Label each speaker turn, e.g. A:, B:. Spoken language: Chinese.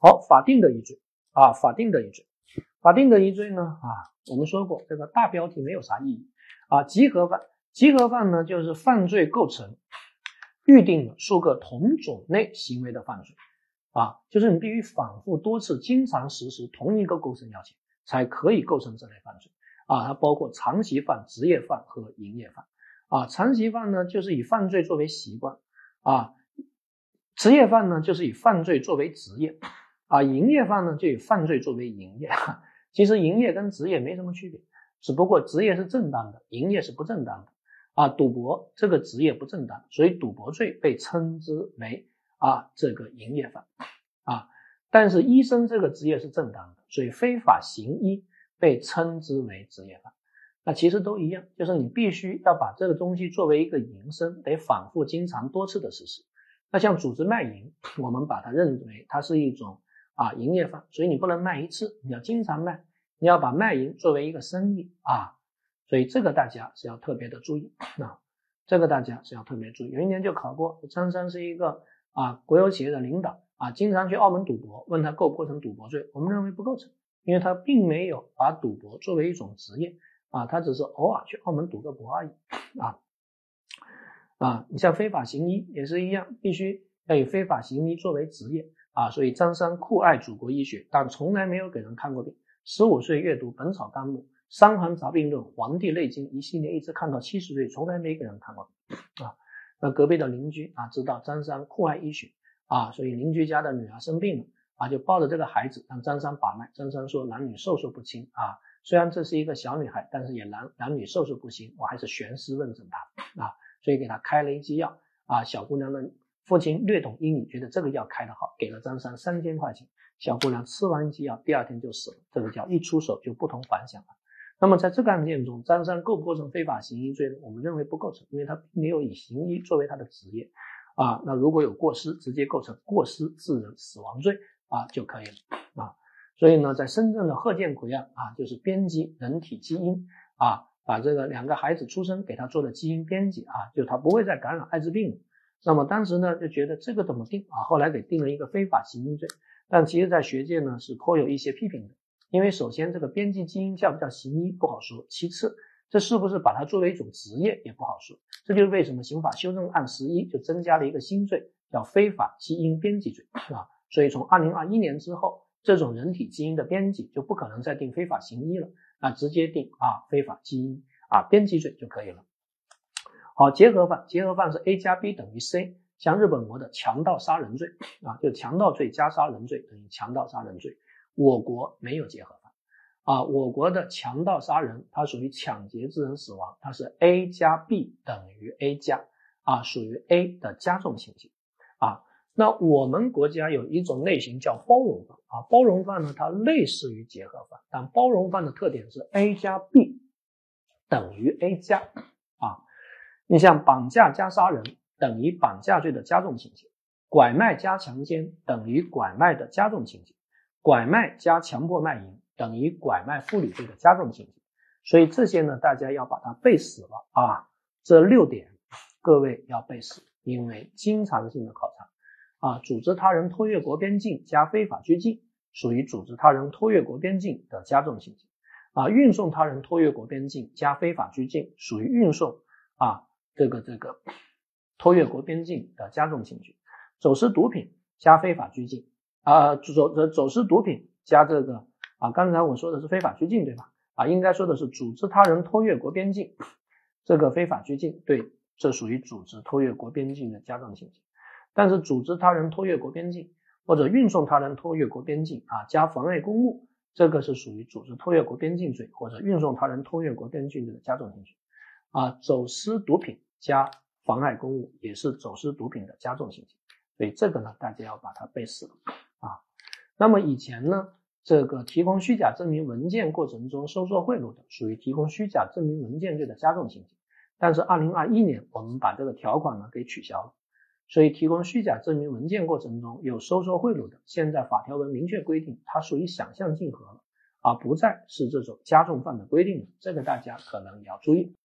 A: 好，法定的依罪啊，法定的依罪，法定的依罪呢啊，我们说过这个大标题没有啥意义啊，集合犯，集合犯呢就是犯罪构成预定了数个同种类行为的犯罪。啊，就是你必须反复多次、经常实施同一个构成要件，才可以构成这类犯罪。啊，它包括长期犯、职业犯和营业犯。啊，长期犯呢，就是以犯罪作为习惯；啊，职业犯呢，就是以犯罪作为职业；啊，营业犯呢，就以犯罪作为营业。其实营业跟职业没什么区别，只不过职业是正当的，营业是不正当的。啊，赌博这个职业不正当，所以赌博罪被称之为啊这个营业犯。啊，但是医生这个职业是正当的，所以非法行医被称之为职业犯。那其实都一样，就是你必须要把这个东西作为一个营生，得反复、经常、多次的实施。那像组织卖淫，我们把它认为它是一种啊营业犯，所以你不能卖一次，你要经常卖，你要把卖淫作为一个生意啊。所以这个大家是要特别的注意啊，这个大家是要特别注意。有一年就考过，张三是一个啊国有企业的领导啊，经常去澳门赌博，问他构不构成赌博罪？我们认为不构成，因为他并没有把赌博作为一种职业。啊，他只是偶尔去澳门赌个博而已啊啊！你像非法行医也是一样，必须要以非法行医作为职业啊。所以张三酷爱祖国医学，但从来没有给人看过病。十五岁阅读《本草纲目》《伤寒杂病论》《黄帝内经》一系列，一直看到七十岁，从来没给人看过病啊。那隔壁的邻居啊，知道张三酷爱医学啊，所以邻居家的女儿生病了啊，就抱着这个孩子让张三把脉。张三说男女授受不亲啊。虽然这是一个小女孩，但是也男男女授受不亲，我还是悬丝问诊她啊，所以给她开了一剂药啊。小姑娘的父亲略懂英语，觉得这个药开得好，给了张三三千块钱。小姑娘吃完一剂药，第二天就死了。这个叫一出手就不同凡响了。那么在这个案件中，张三构不构成非法行医罪呢？我们认为不构成，因为他没有以行医作为他的职业啊。那如果有过失，直接构成过失致人死亡罪啊就可以了啊。所以呢，在深圳的贺建奎啊啊，就是编辑人体基因啊，把这个两个孩子出生给他做了基因编辑啊，就他不会再感染艾滋病了。那么当时呢，就觉得这个怎么定啊？后来给定了一个非法行医罪。但其实，在学界呢是颇有一些批评的，因为首先这个编辑基因叫不叫行医不好说，其次这是不是把它作为一种职业也不好说。这就是为什么刑法修正案十一就增加了一个新罪，叫非法基因编辑罪啊。所以从二零二一年之后。这种人体基因的编辑就不可能再定非法行医了，啊，直接定啊非法基因啊编辑罪就可以了。好，结合犯，结合犯是 A 加 B 等于 C，像日本国的强盗杀人罪啊，就强盗罪加杀人罪等于强盗杀人罪。我国没有结合犯啊，我国的强盗杀人它属于抢劫致人死亡，它是 A 加 B 等于 A 加啊，属于 A 的加重情节啊。那我们国家有一种类型叫包容犯啊，包容犯呢，它类似于结合犯，但包容犯的特点是 A 加 B 等于 A 加啊。你像绑架加杀人等于绑架罪的加重情节，拐卖加强奸等于拐卖的加重情节，拐卖加强迫卖淫等于拐卖妇女罪的加重情节。所以这些呢，大家要把它背死了啊，这六点各位要背死，因为经常性的考察。啊，组织他人偷越国边境加非法拘禁，属于组织他人偷越国边境的加重情节。啊，运送他人偷越国边境加非法拘禁，属于运送啊这个这个偷越国边境的加重情节。走私毒品加非法拘禁啊，走走走私毒品加这个啊，刚才我说的是非法拘禁对吧？啊，应该说的是组织他人偷越国边境，这个非法拘禁，对，这属于组织偷越国边境的加重情节。但是组织他人偷越国边境，或者运送他人偷越国边境啊，加妨碍公务，这个是属于组织偷越国边境罪，或者运送他人偷越国边境罪的加重情节。啊，走私毒品加妨碍公务也是走私毒品的加重情节，所以这个呢，大家要把它背死了啊。那么以前呢，这个提供虚假证明文件过程中收受贿赂的，属于提供虚假证明文件罪的加重情节。但是二零二一年我们把这个条款呢给取消了。所以，提供虚假证明文件过程中有收受贿赂的，现在法条文明确规定，它属于想象竞合了，而不再是这种加重犯的规定了。这个大家可能也要注意。